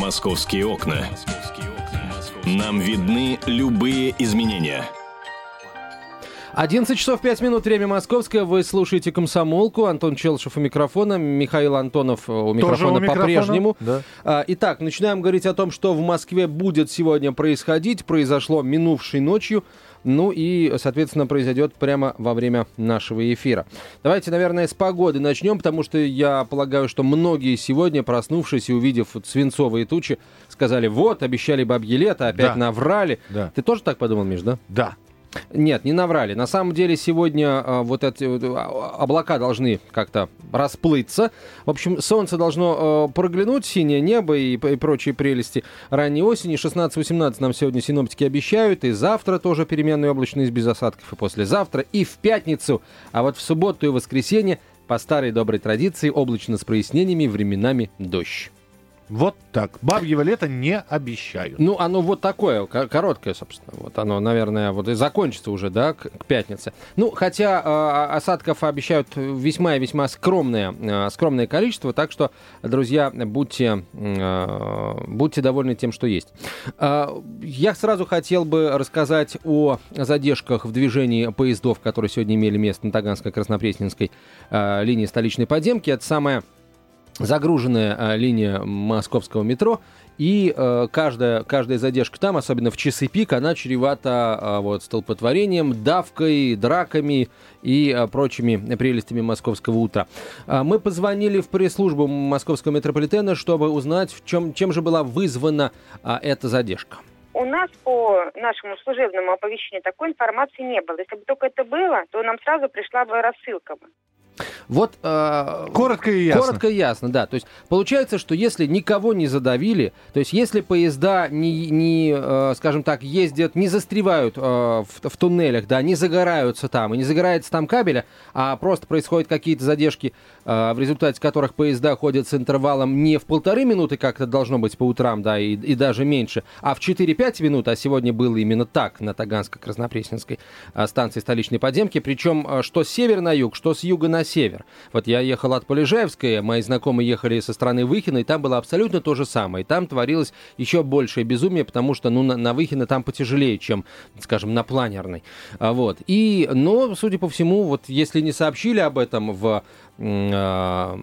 Московские окна. Нам видны любые изменения. 11 часов 5 минут, время московское. Вы слушаете «Комсомолку». Антон Челшев у микрофона, Михаил Антонов у микрофона, по-прежнему. Да. А, Итак, начинаем говорить о том, что в Москве будет сегодня происходить. Произошло минувшей ночью. Ну и, соответственно, произойдет прямо во время нашего эфира. Давайте, наверное, с погоды начнем, потому что я полагаю, что многие сегодня, проснувшись и увидев вот свинцовые тучи, сказали, вот, обещали бабье лето, опять Да. наврали. Да. Ты тоже так подумал, Миш, да? Да. Нет, не наврали. На самом деле сегодня а, вот эти вот, а, облака должны как-то расплыться. В общем, солнце должно а, проглянуть, синее небо и, и прочие прелести ранней осени. 16-18 нам сегодня синоптики обещают. И завтра тоже переменная облачность без осадков. И послезавтра, и в пятницу. А вот в субботу и воскресенье по старой доброй традиции облачно с прояснениями, временами дождь. Вот так. Бабьего лета не обещают. Ну, оно вот такое, ко- короткое, собственно. Вот оно, наверное, вот и закончится уже, да, к, к пятнице. Ну, хотя э, осадков обещают весьма и весьма скромное, э, скромное количество, так что, друзья, будьте, э, будьте довольны тем, что есть. Э, я сразу хотел бы рассказать о задержках в движении поездов, которые сегодня имели место на Таганской-Краснопресненской э, линии столичной подземки. Это самая загруженная а, линия московского метро, и э, каждая, каждая задержка там, особенно в часы пик, она чревата а, вот, столпотворением, давкой, драками и а, прочими прелестями московского утра. А, мы позвонили в пресс-службу московского метрополитена, чтобы узнать, в чем, чем же была вызвана а, эта задержка. У нас по нашему служебному оповещению такой информации не было. Если бы только это было, то нам сразу пришла бы рассылка. Вот э, Коротко и ясно. Коротко и ясно, да. То есть получается, что если никого не задавили, то есть если поезда не, не э, скажем так, ездят, не застревают э, в, в туннелях, да, не загораются там, и не загорается там кабеля, а просто происходят какие-то задержки, э, в результате которых поезда ходят с интервалом не в полторы минуты, как это должно быть по утрам, да, и, и даже меньше, а в 4-5 минут, а сегодня было именно так на Таганско-Краснопресненской э, станции столичной подземки, причем э, что с севера на юг, что с юга на север. Вот я ехал от Полежаевской, мои знакомые ехали со стороны Выхина, и там было абсолютно то же самое. И там творилось еще большее безумие, потому что, ну, на, на Выхино там потяжелее, чем, скажем, на Планерной. А, Вот. И, но, судя по всему, вот если не сообщили об этом в на,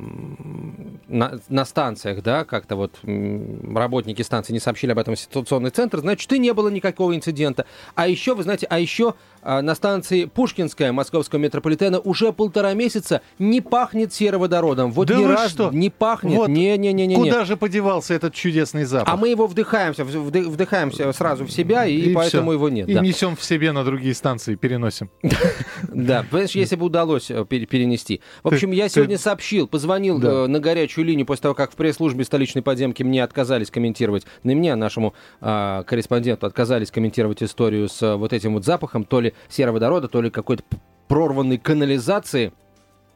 на станциях, да, как-то вот работники станции не сообщили об этом в ситуационный центр, значит, и не было никакого инцидента. А еще, вы знаете, а еще а, на станции Пушкинская московского метрополитена уже полтора месяца не пахнет сероводородом. Вот Да ни вы разу что? не пахнет. Вот Не-не-не-не. Куда же подевался этот чудесный запах? А мы его вдыхаемся, вды- вдыхаемся сразу в себя, и, поэтому всё. его нет. И да. несем в себе на другие станции, переносим. Да, понимаешь, если бы удалось э, пере- перенести. В общем, я сегодня сообщил, позвонил э, на горячую линию после того, как в пресс-службе столичной подземки мне отказались комментировать, не мне, а нашему а, корреспонденту отказались комментировать историю с э, вот этим вот запахом, то ли сероводорода, то ли какой-то прорванной канализации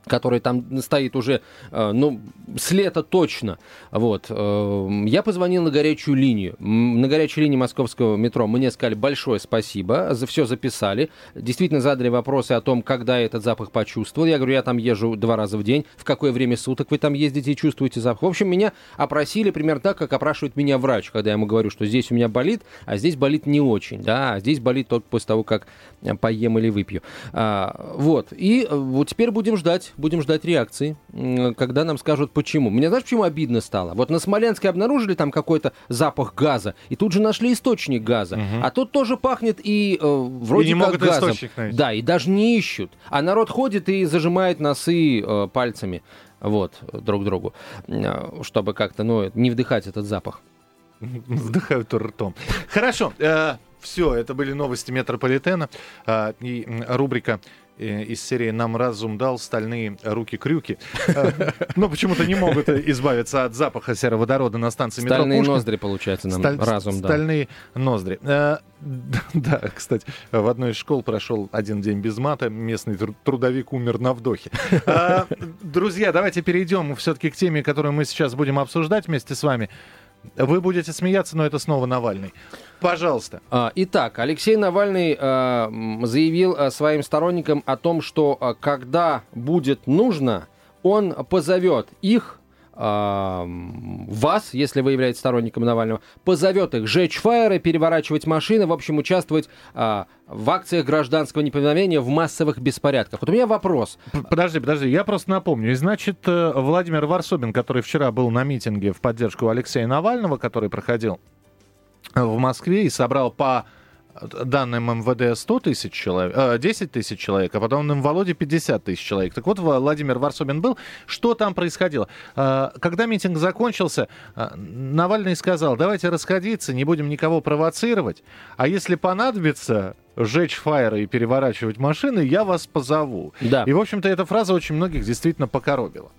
который там стоит уже, э, ну, с лета точно. Вот. э, Я позвонил на горячую линию. На горячей линии московского метро мне сказали большое спасибо, за все записали. Действительно задали вопросы о том, когда я этот запах почувствовал. Я говорю, я там езжу два раза в день. В какое время суток вы там ездите и чувствуете запах? В общем, меня опросили примерно так, как опрашивает меня врач, когда я ему говорю, что здесь у меня болит, а здесь болит не очень, да, а здесь болит только после того, как э, поем или выпью. А, вот. И вот теперь будем ждать, будем ждать реакции, когда нам скажут, почему. Мне знаешь, почему обидно стало? Вот на Смоленске обнаружили там какой-то запах газа, и тут же нашли источник газа. А тут тоже пахнет и э, вроде И не как могут газом. Да, и даже не ищут. А народ ходит и зажимает носы э, пальцами вот, друг другу, э, чтобы как-то, ну, не вдыхать этот запах. Вдыхают ртом. Хорошо. Все, это были новости метрополитена. А, И рубрика э, из серии «Нам разум дал стальные руки-крюки». А, Но почему-то не могут избавиться от запаха сероводорода на станции метро Стальные ноздри, получается, нам разум, да. Стальные ноздри. Э, Да, кстати, в одной из школ прошел один день без мата. Местный тру- трудовик умер на вдохе. Друзья, давайте перейдем все-таки к теме, которую мы сейчас будем обсуждать вместе с вами. Вы будете смеяться, но это снова Навальный. Пожалуйста. А, Итак, Алексей Навальный а, заявил а, своим сторонникам о том, что когда будет нужно, он позовет их вас, если вы являетесь сторонником Навального, позовет их жечь фаеры, переворачивать машины, в общем, участвовать э, в акциях гражданского неповиновения в массовых беспорядках. Вот у меня вопрос. Подожди, подожди, я просто напомню. И значит, э, Владимир Варсобин, который вчера был на митинге в поддержку Алексея Навального, который проходил в Москве и собрал по данным МВД 100 тысяч человек, э, 10 тысяч человек, а потом в Володе 50 тысяч человек. Так вот, Владимир Варсобин был. Что там происходило? Э, когда митинг закончился, э, Навальный сказал, давайте расходиться, не будем никого провоцировать, а если понадобится, сжечь фаеры и переворачивать машины, я вас позову. Да. И, в общем-то, эта фраза очень многих действительно покоробила.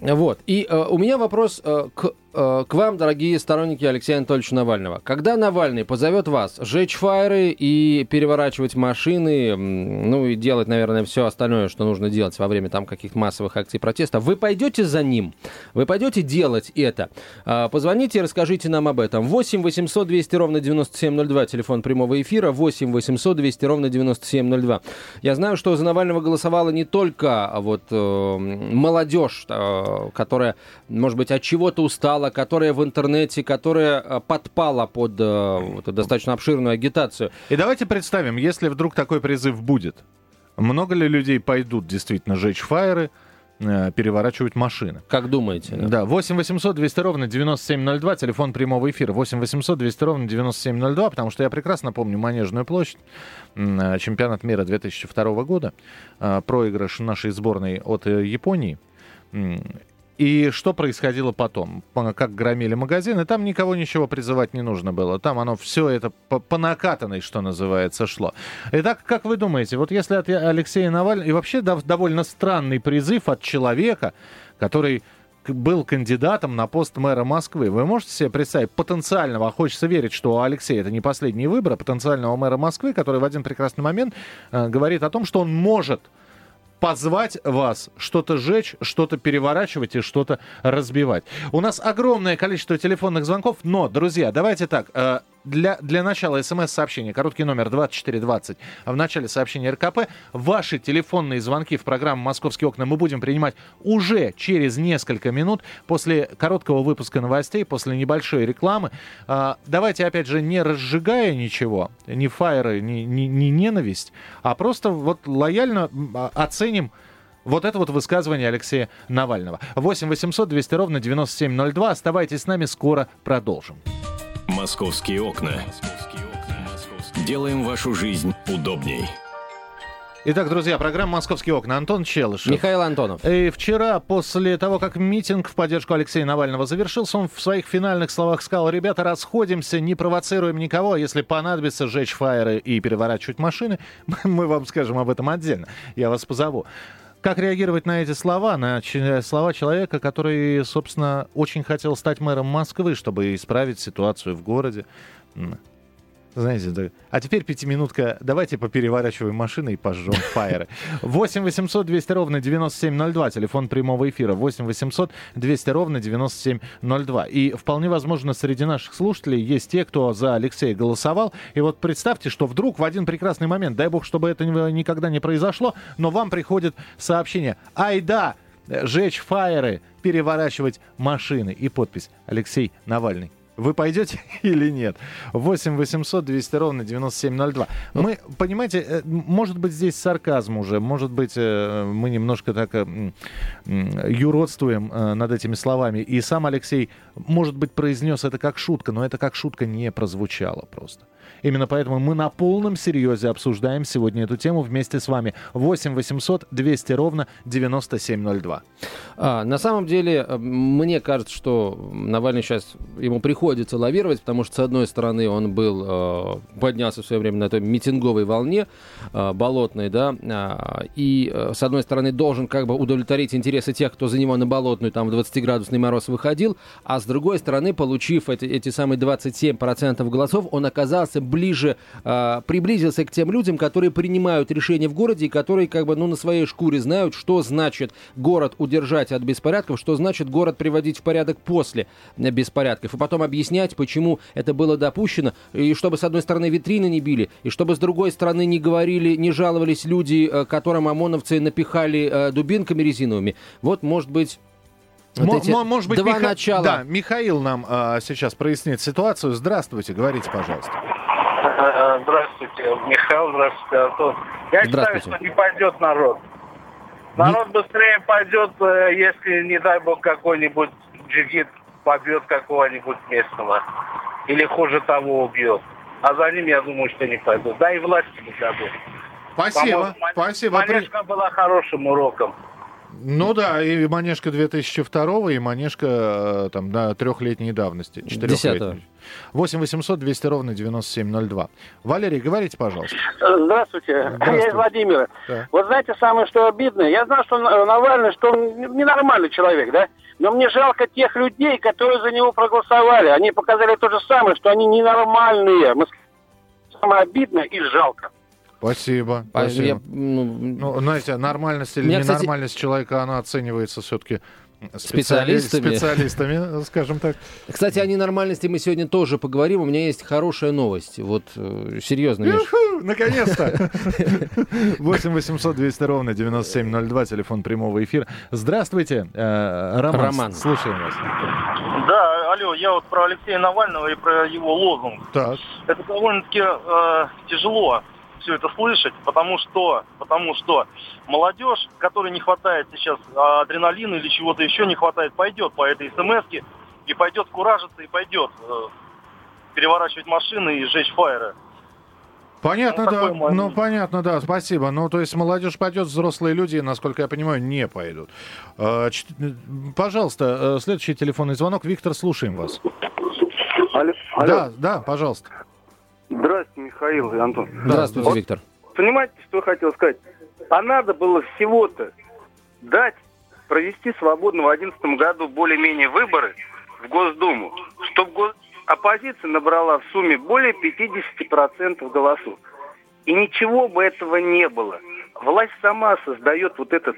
Вот. И э, у меня вопрос э, к Э, к вам, дорогие сторонники Алексея Анатольевича Навального. Когда Навальный позовет вас сжечь фаеры и переворачивать машины, ну и делать, наверное, все остальное, что нужно делать во время там каких-то массовых акций протеста, вы пойдете за ним? Вы пойдете делать это? А, позвоните и расскажите нам об этом. 8 800 200 ровно 9702, телефон прямого эфира, 8 800 200 ровно 9702. Я знаю, что за Навального голосовала не только а, вот э, молодежь, э, которая, может быть, от чего-то устала, писала, которая в интернете, которая э, подпала под э, вот, достаточно обширную агитацию. И давайте представим, если вдруг такой призыв будет, много ли людей пойдут действительно жечь фаеры, э, переворачивать машины. Как думаете? Да, да 8 800 200 ровно 9702, телефон прямого эфира. 8 800 200 ровно 9702, потому что я прекрасно помню Манежную площадь, чемпионат мира 2002 года, проигрыш нашей сборной от Японии. И что происходило потом? Как громили магазины, там никого ничего призывать не нужно было. Там оно все это по, по накатанной, что называется, шло. Итак, как вы думаете, вот если от Алексея Навального... И вообще довольно странный призыв от человека, который был кандидатом на пост мэра Москвы. Вы можете себе представить потенциального, а хочется верить, что у Алексея это не последний выбор, а потенциального мэра Москвы, который в один прекрасный момент э, говорит о том, что он может позвать вас что-то жечь, что-то переворачивать и что-то разбивать. У нас огромное количество телефонных звонков, но, друзья, давайте так. Для, для начала смс-сообщения, короткий номер 2420, в начале сообщения РКП, ваши телефонные звонки в программу «Московские окна» мы будем принимать уже через несколько минут после короткого выпуска новостей, после небольшой рекламы. А, давайте, опять же, не разжигая ничего, ни фаеры, ни, ни, ни ненависть, а просто вот лояльно а, оценим вот это вот высказывание Алексея Навального. 8 800 200 ровно 9702. Оставайтесь с нами, скоро продолжим. Московские окна. Делаем вашу жизнь удобней. Итак, друзья, программа «Московские окна». Антон Челышев. Михаил Антонов. И вчера, после того, как митинг в поддержку Алексея Навального завершился, он в своих финальных словах сказал, ребята, расходимся, не провоцируем никого, если понадобится сжечь фаеры и переворачивать машины, мы вам скажем об этом отдельно. Я вас позову. Как реагировать на эти слова, на слова человека, который, собственно, очень хотел стать мэром Москвы, чтобы исправить ситуацию в городе? Знаете, да. А теперь пятиминутка. Давайте попереворачиваем машины и пожжем фаеры. 8 800 200 ровно 9702. Телефон прямого эфира. 8 800 200 ровно 9702. И вполне возможно, среди наших слушателей есть те, кто за Алексея голосовал. И вот представьте, что вдруг в один прекрасный момент, дай бог, чтобы это никогда не произошло, но вам приходит сообщение. Ай да, жечь фаеры, переворачивать машины. И подпись Алексей Навальный. Вы пойдете или нет? 8 800 200 ровно 9702. Ну, мы, понимаете, э, может быть, здесь сарказм уже, может быть, э, мы немножко так э, юродствуем над этими словами. И сам Алексей, может быть, произнес это как шутка, но это как шутка не прозвучало просто. Именно поэтому мы на полном серьезе обсуждаем сегодня эту тему вместе с вами. 8 800 200 ровно 9702. А, на самом деле, э, мне кажется, что Навальный сейчас, ему приходится лавировать, потому что, с одной стороны, он был, э, поднялся в свое время на этой митинговой волне, э, болотной, да, а, и, с одной стороны, должен как бы удовлетворить интересы тех, кто за него на болотную, там, в 20-градусный мороз выходил, а с другой стороны, получив эти, эти самые 27% голосов, он оказался ближе, э, приблизился к тем людям, которые принимают решения в городе и которые как бы ну, на своей шкуре знают, что значит город удержать от беспорядков, что значит город приводить в порядок после беспорядков. И потом объяснять, почему это было допущено, и чтобы с одной стороны витрины не били, и чтобы с другой стороны не говорили, не жаловались люди, э, которым ОМОНовцы напихали э, дубинками резиновыми. Вот, может быть, Вот эти может быть, два Миха- начала. Да, Михаил нам а, сейчас прояснит ситуацию. Здравствуйте, говорите, пожалуйста. Здравствуйте, Михаил, здравствуйте, Антон. Я считаю, Здравствуйте. что не пойдет народ. Народ быстрее пойдет, э, если, не дай бог, какой-нибудь джигит побьет какого-нибудь местного. Или хуже того убьет. А за ним, я думаю, что не пойдут. Да и власти не дадут. Спасибо, Ман- спасибо. При- Манежка была хорошим уроком. Ну да, и Манежка 2002 и Манежка э, там на трехлетней давности. Десятого. 8 800 200 ровно 9702. Валерий, говорите, пожалуйста. Здравствуйте, Здравствуйте. я из Владимира. Да. Вот знаете, самое что обидное, я знаю, что Навальный, что он ненормальный человек, да? Но мне жалко тех людей, которые за него проголосовали. Они показали то же самое, что они ненормальные. Самое обидное и жалко. Спасибо. А, спасибо. я, ну, Ну, знаете, нормальность или Меня, кстати- ненормальность человека, она оценивается все-таки Специалистами. специалистами, скажем так. Кстати, о ненормальности мы сегодня тоже поговорим. У меня есть хорошая новость. Вот, э, серьезно, Миш. Наконец-то! 8 800 200 ровно 9702, телефон прямого эфира. Здравствуйте, э, Роман. Роман. Слушаем вас. Да, алло, я вот про Алексея Навального и про его лозунг. Так. Это довольно-таки э, тяжело все это слышать, потому что, потому что молодежь, которой не хватает сейчас а, адреналина или чего-то еще не хватает, пойдет по этой смс и пойдет куражиться и пойдет э, переворачивать машины и сжечь фаеры. Понятно, Ну, да. Ну, понятно, да, спасибо. Ну, то есть молодежь пойдет, взрослые люди, насколько я понимаю, не пойдут. Э, чт- Пожалуйста, э, следующий телефонный звонок. Виктор, слушаем вас. Алло, Да, да, пожалуйста. Здравствуйте, Михаил и Антон. Здравствуйте, Вот Виктор. Понимаете, что я хотел сказать? А надо было всего-то дать провести свободно в 2011 году более-менее выборы в Госдуму, чтобы оппозиция набрала в сумме более 50% голосов. И ничего бы этого не было. Власть сама создает вот этот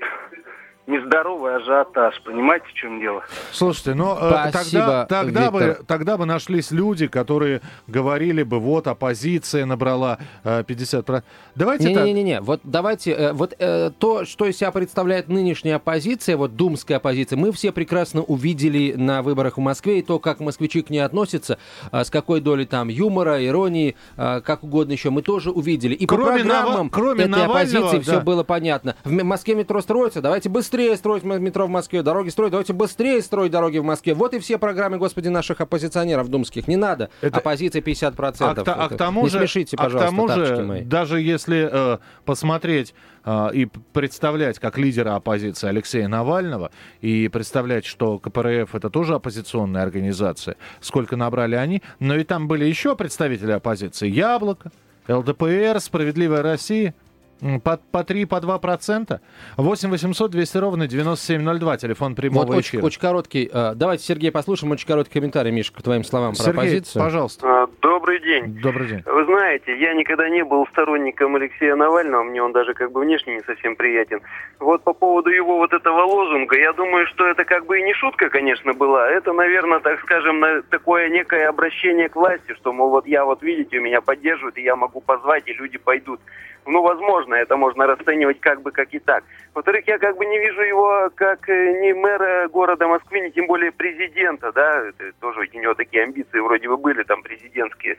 нездоровый ажиотаж. Понимаете, в чем дело? Слушайте, ну э, Спасибо, тогда, тогда, бы, тогда бы нашлись люди, которые говорили бы, вот оппозиция набрала э, 50%. Давайте так. Не-не-не, вот давайте, э, вот э, то, что из себя представляет нынешняя оппозиция, вот думская оппозиция, мы все прекрасно увидели на выборах в Москве, и то, как москвичи к ней относятся, э, с какой долей там юмора, иронии, э, как угодно еще, мы тоже увидели. И Кроме по программам Нава- кроме этой Навального, оппозиции все да. было понятно. В Москве метро строится, давайте быстрее строить метро в Москве, дороги строить, давайте быстрее строить дороги в Москве. Вот и все программы, господи, наших оппозиционеров думских. Не надо. Это- Оппозиция 50%. А, к, а к Это- тому Не же, смешите, а к пожалуйста, тому же, мои. даже если э, посмотреть э, и представлять как лидера оппозиции Алексея Навального и представлять, что КПРФ это тоже оппозиционная организация, сколько набрали они, но и там были еще представители оппозиции: Яблоко, ЛДПР, Справедливая Россия. По, по 3, по 2 процента. 8 800 200 ровно 9702, телефон прямого Вот очень, эфира. очень короткий. э, давайте, Сергей, послушаем очень короткий комментарий, Миша, к твоим словам про Сергей, оппозицию. пожалуйста. Добрый день. Добрый день. Вы знаете, я никогда не был сторонником Алексея Навального, мне он даже как бы внешне не совсем приятен. Вот по поводу его вот этого лозунга, я думаю, что это как бы и не шутка, конечно, была. Это, наверное, так скажем, на- такое некое обращение к власти, что, мол, вот я вот, видите, меня поддерживают, и я могу позвать, и люди пойдут. Ну, возможно, это можно расценивать как бы как и так. Во-вторых, я как бы не вижу его как э, ни мэра города Москвы, ни тем более президента, да, это тоже у него такие амбиции вроде бы были там президентские.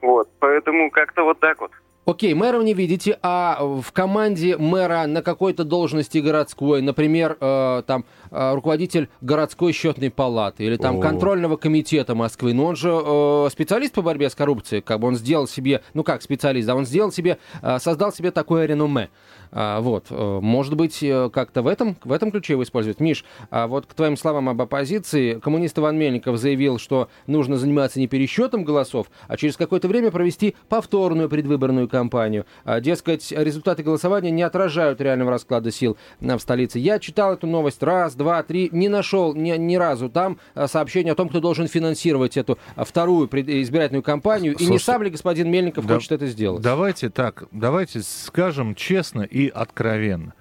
Вот, поэтому как-то вот так вот. Окей, мэра вы не видите, а в команде мэра на какой-то должности городской, например, э, там э, руководитель городской счетной палаты или там О. контрольного комитета Москвы, ну он же э, специалист по борьбе с коррупцией, как бы он сделал себе, ну как специалист, да, он сделал себе, э, создал себе такое реноме. А, вот, э, может быть, э, как-то в этом, в этом ключе его используют. Миш, а вот к твоим словам об оппозиции, коммунист Иван Мельников заявил, что нужно заниматься не пересчетом голосов, а через какое-то время провести повторную предвыборную кампанию. А, Дескать, результаты голосования не отражают реального расклада сил в столице. Я читал эту новость раз, два, три, не нашел ни, ни разу там а, сообщение о том, кто должен финансировать эту а, вторую пред- избирательную кампанию. и не Слушайте, сам ли господин Мельников да- хочет это сделать? Давайте так, давайте скажем честно и откровенно.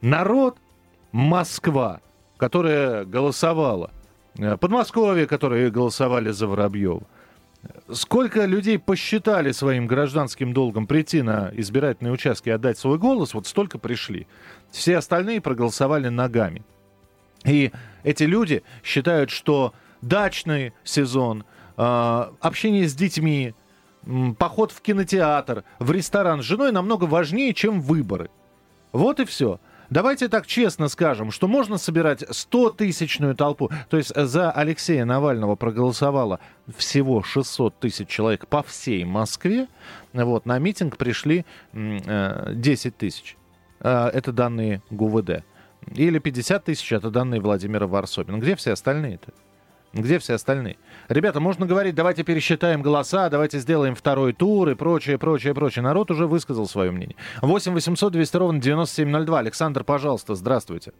Народ Москва, которая голосовала, э, Подмосковье, которые голосовали за Воробьева, сколько людей посчитали своим гражданским долгом прийти на избирательные участки и отдать свой голос, вот столько пришли. Все остальные проголосовали ногами. И эти люди считают, что дачный сезон, э, общение с детьми, поход в кинотеатр, в ресторан с женой намного важнее, чем выборы. Вот и все. Давайте так честно скажем, что можно собирать 100-тысячную толпу. То есть за Алексея Навального проголосовало всего 600 тысяч человек по всей Москве. Вот, на митинг пришли м, э, 10 тысяч. Э, Это данные ГУВД. Или 50 тысяч, это данные Владимира Варсобина. Где все остальные-то? Где все остальные? Ребята, можно говорить, давайте пересчитаем голоса, давайте сделаем второй тур и прочее, прочее, прочее. Народ уже высказал свое мнение. 8 800 200 ровно 9702. Александр, пожалуйста, здравствуйте.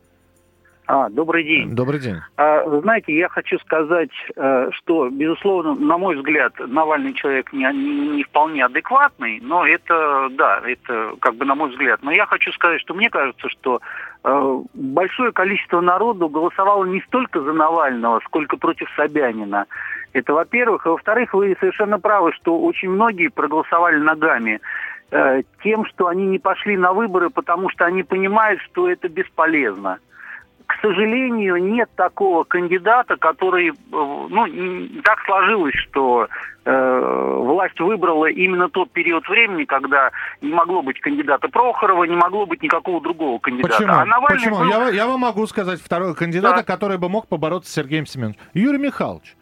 А, добрый день. Добрый день. А, знаете, я хочу сказать, э, что, безусловно, на мой взгляд, Навальный человек не, не- не вполне адекватный, но это, да, это как бы на мой взгляд. Но я хочу сказать, что мне кажется, что э, большое количество народу голосовало не столько за Навального, сколько против Собянина. Это, во-первых. А во-вторых, вы совершенно правы, что очень многие проголосовали ногами э, тем, что они не пошли на выборы, потому что они понимают, что это бесполезно к сожалению, нет такого кандидата, который, э, ну, так сложилось, что э, власть выбрала именно тот период времени, когда не могло быть кандидата Прохорова, не могло быть никакого другого кандидата. Почему? А Навальный Почему? был- Я, я вам могу сказать второго кандидата, Да. который бы мог побороться с Сергеем Семеновичем. Юрий Михайлович.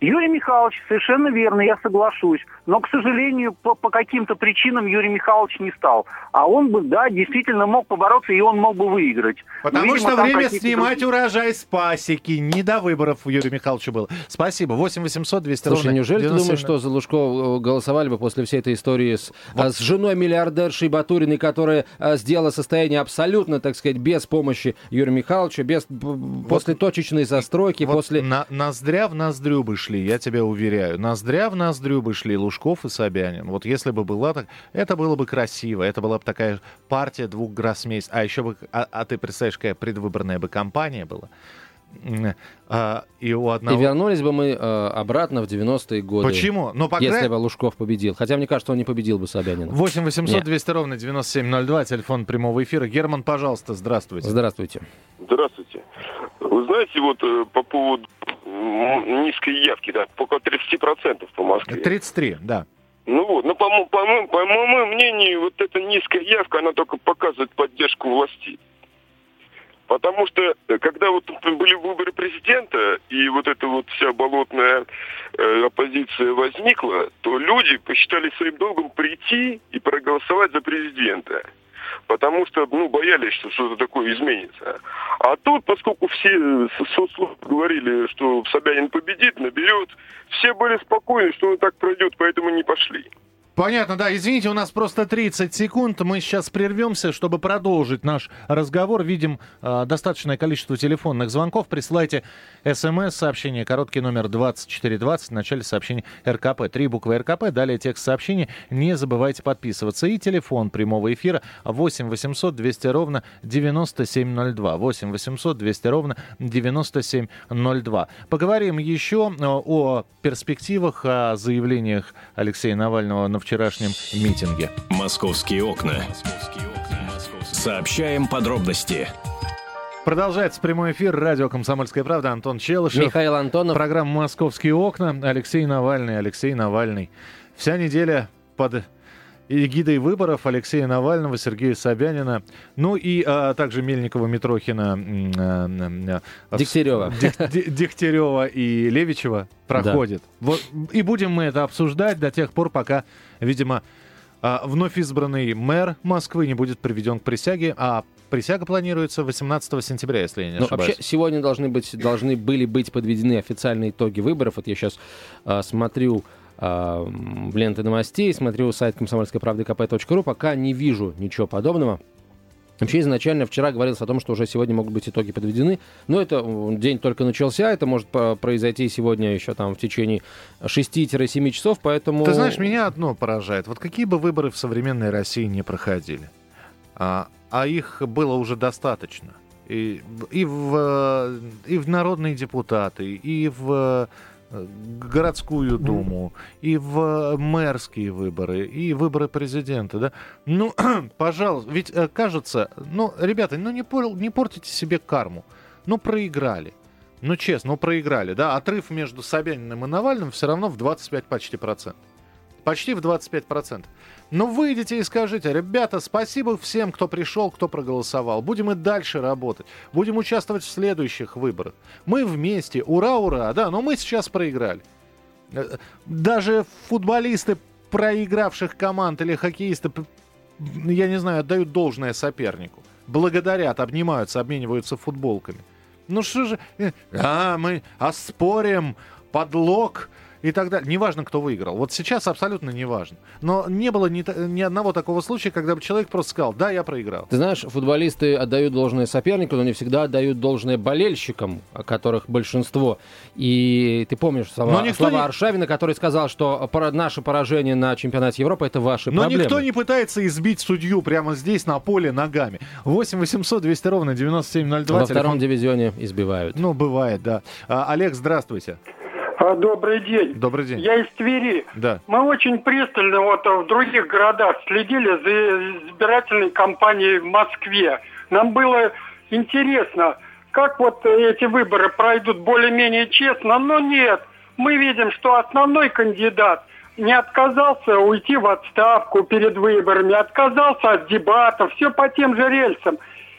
Юрий Михайлович, совершенно верно, я соглашусь. Но, к сожалению, по, по каким-то причинам Юрий Михайлович не стал. А он бы, да, действительно мог побороться, и он мог бы выиграть. Но, Потому видимо, что время снимать другие- урожай с пасеки. Не до выборов у Юрия Михайловича было. Спасибо. 8 800 200 Слушай, ровно неужели ты 97. думаешь, что за Лужко э, голосовали бы после всей этой истории с, а, с женой миллиардершей Батуриной, которая а, сделала состояние абсолютно, так сказать, без помощи Юрия Михайловича, без, б- после точечной застройки, Вот после... на- ноздря в ноздрю бы шли, я тебя уверяю. Ноздря в ноздрю бы шли Лужков и Собянин. Вот если бы была так, это было бы красиво, это была бы такая партия двух гроссмейстер. А еще бы, а, а ты представляешь, какая предвыборная бы кампания была? А, и у одного... И вернулись бы мы э, обратно в 90-е годы. Почему? Ну, по Если бы Лужков победил. Хотя мне кажется, он не победил бы Собянина. 8 800 Нет. 200 ровно 9702, телефон прямого эфира. Герман, пожалуйста, здравствуйте. Здравствуйте. Здравствуйте. Вы знаете, вот э, по поводу низкой явки, да, около 30% по Москве. 33, да. Ну вот, ну, по, по, мо- по моему мнению, вот эта низкая явка, она только показывает поддержку власти. Потому что, э, когда вот были выборы президента, и вот эта вот вся болотная э, оппозиция возникла, то люди посчитали своим долгом прийти и проголосовать за президента. Потому что, ну, боялись, что что-то такое изменится. А тут, поскольку все э, со- соцслужбы говорили, что Собянин победит, наберет, все были спокойны, что он так пройдет, поэтому не пошли. Понятно, да. Извините, у нас просто 30 секунд. Мы сейчас прервемся, чтобы продолжить наш разговор. Видим э, достаточное количество телефонных звонков. Присылайте смс-сообщение, короткий номер 2420, в начале сообщения РКП. Три буквы РКП, далее текст сообщения. Не забывайте подписываться. И телефон прямого эфира 8 800 200 ровно 9702. 8 800 200 ровно 9702. Поговорим еще э, о перспективах, о заявлениях Алексея Навального на вчерашнем митинге. Московские окна. Сообщаем подробности. Продолжается прямой эфир. Радио «Комсомольская правда». Антон Челышев. Михаил Антонов. Программа «Московские окна». Алексей Навальный. Алексей Навальный. Вся неделя под эгидой выборов Алексея Навального, Сергея Собянина, ну и а, также Мельникова, Митрохина, а, а, Дегтярева. Дег- Де- Дегтярева и Левичева проходит. Вот, и будем мы это обсуждать до тех пор, пока, видимо, а, вновь избранный мэр Москвы не будет приведен к присяге, а присяга планируется 18 сентября, если я не Ну, ошибаюсь. вообще, сегодня должны, быть, должны были быть подведены официальные итоги выборов. Вот я сейчас смотрю а, в ленты новостей, смотрю сайт комсомольской правды kp.ру, пока не вижу ничего подобного. Вообще изначально вчера говорилось о том, что уже сегодня могут быть итоги подведены, но это день только начался, это может произойти сегодня еще там в течение 6-7 часов, поэтому... Ты знаешь, меня одно поражает. Вот какие бы выборы в современной России не проходили, а, а их было уже достаточно. И, и, в, э, и в народные депутаты, и в городскую думу, и в мэрские выборы, и выборы президента, да? Ну, пожалуйста, ведь э, кажется, ну, ребята, ну не, пор- не портите себе карму. ну, проиграли. Ну, честно, ну, проиграли, да. Отрыв между Собяниным и Навальным все равно в 25 почти процентов. Почти в 25 процентов. Ну, выйдите и скажите, ребята, спасибо всем, кто пришел, кто проголосовал. Будем и дальше работать. Будем участвовать в следующих выборах. Мы вместе. Ура, ура. Да, но мы сейчас проиграли. Э, Даже футболисты проигравших команд или хоккеисты, я не знаю, отдают должное сопернику. Благодарят, обнимаются, обмениваются футболками. Ну что же, э, а, мы оспорим подлог и так далее. Неважно, кто выиграл. Вот сейчас абсолютно неважно. Но не было ни, ни одного такого случая, когда бы человек просто сказал, да, я проиграл. Ты знаешь, футболисты отдают должное сопернику, но не всегда отдают должное болельщикам, которых большинство. И ты помнишь слова, Но слова не- Аршавина, который сказал, что наше поражение на чемпионате Европы это ваши Но проблемы. никто не пытается избить судью прямо здесь, на поле, ногами. 8 800 200 ровно 9702. Во телефон- втором дивизионе избивают. Ну, бывает, да. А, Олег, здравствуйте. А, Добрый день. Добрый день. Я из Твери. Да. Мы очень пристально вот в других городах следили за избирательной кампанией в Москве. Нам было интересно, как вот эти выборы пройдут более-менее честно, но нет. Мы видим, что основной кандидат не отказался уйти в отставку перед выборами, отказался от дебатов, все по тем же рельсам.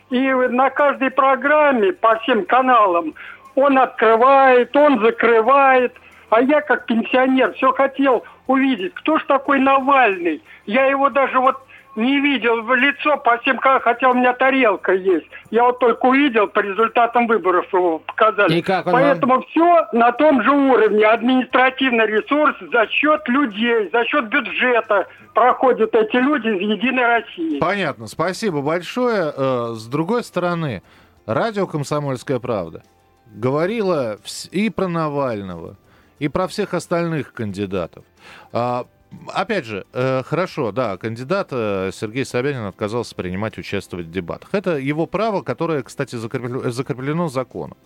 И на каждой программе, по всем каналам, он открывает, он закрывает. А я, как пенсионер, все хотел увидеть, кто ж такой Навальный. Я его даже вот не видел в лицо по всем, хотя у меня тарелка есть. Я вот только увидел по результатам выборов его показали. И как он вам? Поэтому все на том же уровне. Административный ресурс за счет людей, за счет бюджета проходят эти люди из Единой России. Понятно, спасибо большое. Э, С другой стороны, радио «Комсомольская правда» говорила и про Навального, и про всех остальных кандидатов. А, Опять же, э, хорошо, да, кандидат э, Сергей Собянин отказался принимать участвовать в дебатах. Это его право, которое, кстати, закреплено, закреплено законом.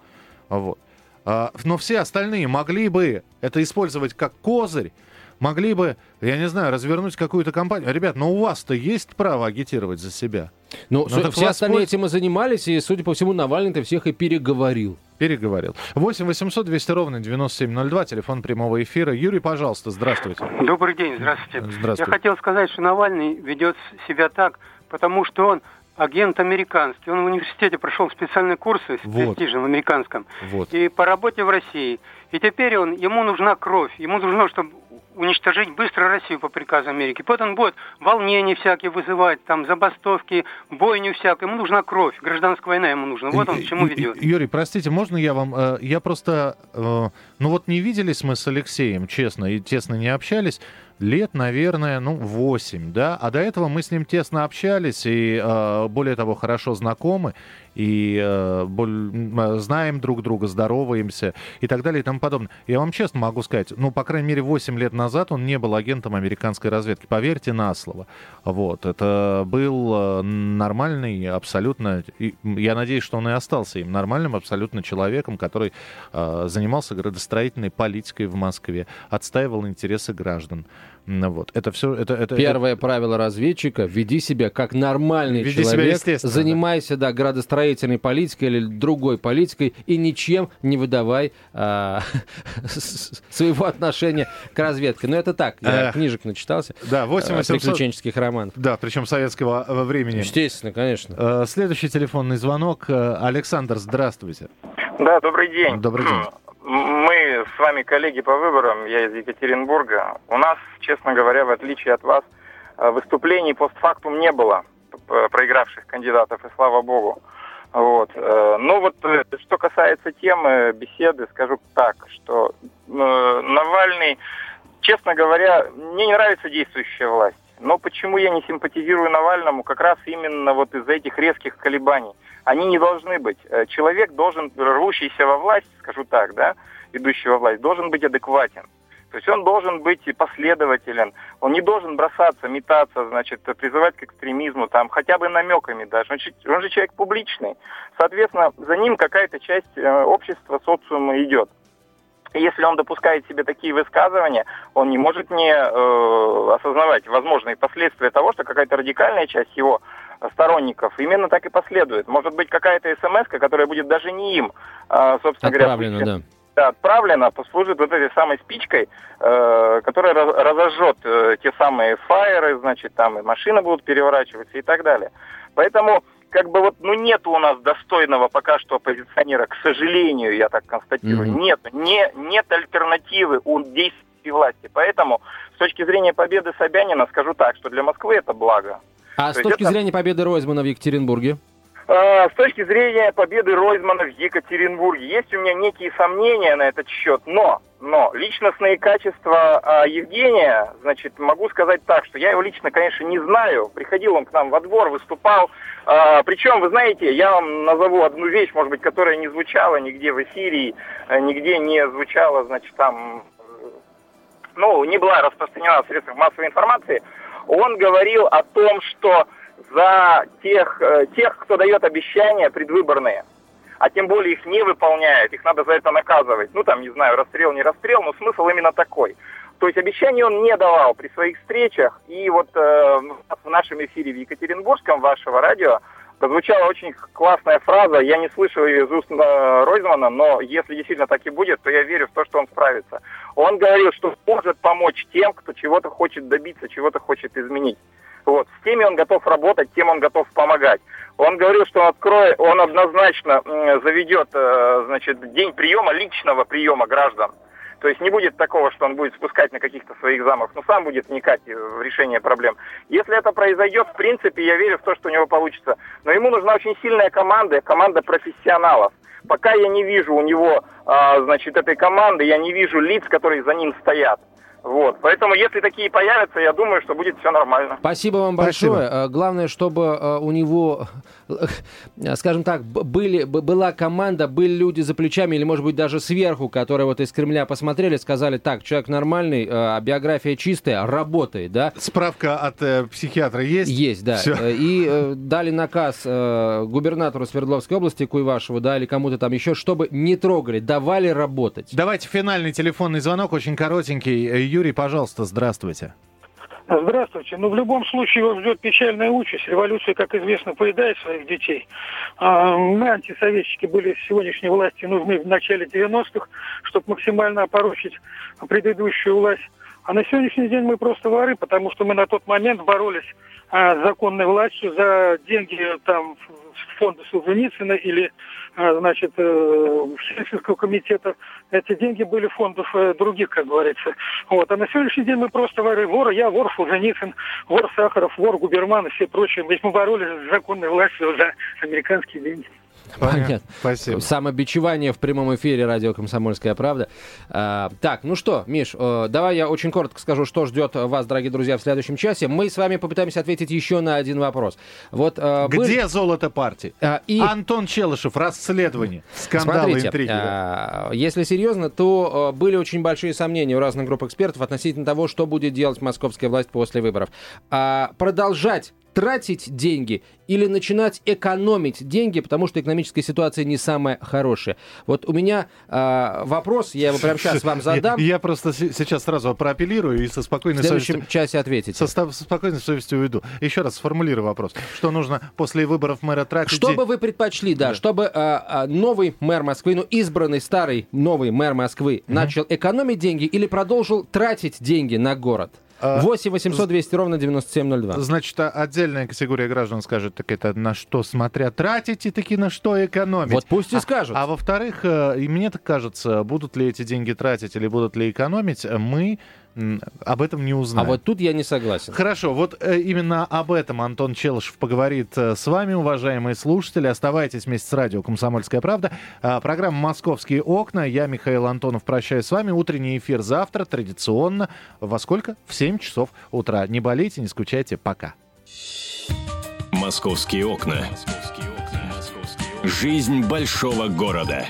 Вот. А, Но все остальные могли бы это использовать как козырь, могли бы, я не знаю, развернуть какую-то кампанию. Ребят, но у вас-то есть право агитировать за себя. Ну, все остальные воспольз- этим и занимались, и, судя по всему, Навальный-то всех и переговорил. Переговорил. 8 800 200 ровно 9702, телефон прямого эфира. Юрий, пожалуйста, здравствуйте. Добрый день, здравствуйте. Здравствуйте. Я хотел сказать, что Навальный ведет себя так, потому что он агент американский. Он в университете прошел специальные курсы с Вот. престижем американском. Вот. И по работе в России. И теперь он, ему нужна кровь. Ему нужно, чтобы уничтожить быстро Россию по приказу Америки. Вот он будет волнения всякие вызывать, там забастовки, бойню всякую. Ему нужна кровь. Гражданская война ему нужна. Вот он к чему ведет. Юрий, простите, можно я вам... э, Я просто... э, Ну вот не виделись мы с Алексеем, честно, и тесно не общались. Лет, наверное, ну, 8, да? А до этого мы с ним тесно общались и, э, более того, хорошо знакомы. И э, э, знаем друг друга, здороваемся и так далее и тому подобное. Я вам честно могу сказать, ну, по крайней мере, 8 лет назад он не был агентом американской разведки. Поверьте на слово. Вот. Это был э, нормальный, абсолютно... Я надеюсь, что он и остался им нормальным, абсолютно человеком, который занимался градостроительной политикой в Москве, отстаивал интересы граждан. Вот. Это все... Это, это, Первое правило разведчика – веди себя как нормальный Веди себя человек, естественно, занимайся да, градостроительной политикой или другой политикой и ничем не выдавай а, своего отношения к разведке. Но это так, я книжек начитался, Да, 8 э, 800. приключенческих романов. Да, причем советского э, времени. Естественно, конечно. Э, Следующий телефонный звонок. Э, Александр, здравствуйте. Да, добрый день. Добрый день. С вами коллеги по выборам, я из Екатеринбурга. У нас, честно говоря, в отличие от вас, э, выступлений постфактум не было п- проигравших кандидатов, и слава богу. Вот. э, Ну вот, э, что касается темы беседы, скажу так, что э, Навальный, честно говоря, мне не нравится действующая власть. Но почему я не симпатизирую Навальному? Как раз именно вот из-за этих резких колебаний. Они не должны быть. Э, Человек должен, рвущийся во власть, скажу так, да, идущий во власть, должен быть адекватен. То есть он должен быть и последователен, он не должен бросаться, метаться, значит, призывать к экстремизму, там, хотя бы намеками даже. Он же, он же человек публичный. Соответственно, за ним какая-то часть э, общества, социума идет. И Если он допускает себе такие высказывания, он не может не э, осознавать возможные последствия того, что какая-то радикальная часть его сторонников именно так и последует. Может быть, какая-то смс, которая будет даже не им, а, собственно Отправлено, говоря, да. Да, отправлена, послужит вот этой самой спичкой, э, которая раз- разожжет э, те самые фаеры, значит, там и машины будут переворачиваться и так далее. Поэтому, как бы вот, ну, нет у нас достойного пока что оппозиционера, к сожалению, я так констатирую. Мгм. Нет, не, нет альтернативы у действий власти. Поэтому, с точки зрения победы Собянина, скажу так, что для Москвы это благо. А с То есть точки это- зрения победы Ройзмана в Екатеринбурге? А, С точки зрения победы Ройзмана в Екатеринбурге, есть у меня некие сомнения на этот счет, но, но личностные качества а, Евгения, значит, могу сказать так, что я его лично, конечно, не знаю. Приходил он к нам во двор, выступал. А, причем, вы знаете, я вам назову одну вещь, может быть, которая не звучала нигде в эфире, нигде не звучала, значит, там, ну, не была распространена в средствах массовой информации. Он говорил о том, что за тех, э, тех, кто дает обещания предвыборные, а тем более их не выполняет, их надо за это наказывать. Ну, там, не знаю, расстрел, не расстрел, но смысл именно такой. То есть обещаний он не давал при своих встречах. И вот э, в нашем эфире в Екатеринбургском вашего радио прозвучала очень классная фраза. Я не слышал ее из уст э, Ройзмана, но если действительно так и будет, то я верю в то, что он справится. Он говорил, что может помочь тем, кто чего-то хочет добиться, чего-то хочет изменить. Вот. С теми он готов работать, тем он готов помогать. Он говорил, что откроет, он однозначно заведет, э, значит, день приема, личного приема граждан. То есть не будет такого, что он будет спускать на каких-то своих замах, но сам будет вникать в решение проблем. Если это произойдет, в принципе, я верю в то, что у него получится. Но ему нужна очень сильная команда, команда профессионалов. Пока я не вижу у него, а, значит, этой команды, я не вижу лиц, которые за ним стоят. Вот. Поэтому, если такие появятся, я думаю, что будет все нормально. Спасибо вам Спасибо. большое. Э, Главное, чтобы э, у него, э, скажем так, были, была команда, были люди за плечами или, может быть, даже сверху, которые вот из Кремля посмотрели, сказали, так, человек нормальный, э, биография чистая, работает, да? Справка от э, психиатра есть? Есть, да. Всё. Э, И э, дали наказ э, губернатору Свердловской области Куйвашеву, да, или кому-то там еще, чтобы не трогали, давали работать. Давайте финальный телефонный звонок, очень коротенький. Юрий, пожалуйста, здравствуйте. Здравствуйте. Ну, в любом случае его ждет печальная участь. Революция, как известно, поедает своих детей. А, Мы, антисоветчики, были сегодняшней власти нужны в начале 90-х, чтобы максимально опорочить предыдущую власть. А на сегодняшний день мы просто воры, потому что мы на тот момент боролись а, с законной властью за деньги там с фонда Солженицына или а, значит, э, Сельского комитета. Эти деньги были фондов э, других, как говорится. Вот. А на сегодняшний день мы просто воры. Вор, я вор Солженицын, вор Сахаров, вор Губерман и все прочие. Ведь мы боролись с законной властью за американские деньги. Понятно. Спасибо. Самобичевание в прямом эфире радио «Комсомольская правда». А, так, ну что, Миш, э, давай я очень коротко скажу, что ждет вас, дорогие друзья, в следующем часе. Мы с вами попытаемся ответить еще на один вопрос. Вот, э, Где были- золото партии? А, и- Антон Челышев, расследование, скандалы, Смотрите, интриги. а, если серьезно, то э, были очень большие сомнения у разных групп экспертов относительно того, что будет делать московская власть после выборов. А, продолжать тратить деньги или начинать экономить деньги, потому что экономическая ситуация не самая хорошая. Вот у меня а, вопрос, я его прямо сейчас вам задам. Я, просто сейчас сразу проапеллирую и со В спокойной следующем совестью... часе ответите. Со, со спокойной совестью уйду. Еще раз сформулирую вопрос. Что нужно после выборов мэра тратить? Что бы вы предпочли, да, чтобы а, а, новый мэр Москвы, ну, избранный старый новый мэр Москвы начал экономить деньги или продолжил тратить деньги на город? А, 8 800 200 ровно 9702. Значит, а- отдельная категория граждан скажет, так это на что смотря тратить и таки на что экономить. Вот пусть и А- скажут. А, во-вторых, э, и мне так кажется, будут ли эти деньги тратить или будут ли экономить, э, мы об этом не А узнаем. вот тут я не согласен. Хорошо, вот э, именно об этом Антон Челышев поговорит э, с вами, уважаемые слушатели. Оставайтесь вместе с радио «Комсомольская правда». А, программа «Московские окна». Я, Михаил Антонов, прощаюсь с вами. Утренний эфир завтра, традиционно. Во сколько? В 7 часов утра. Не болейте, не скучайте. Пока. «Московские окна». Жизнь большого города.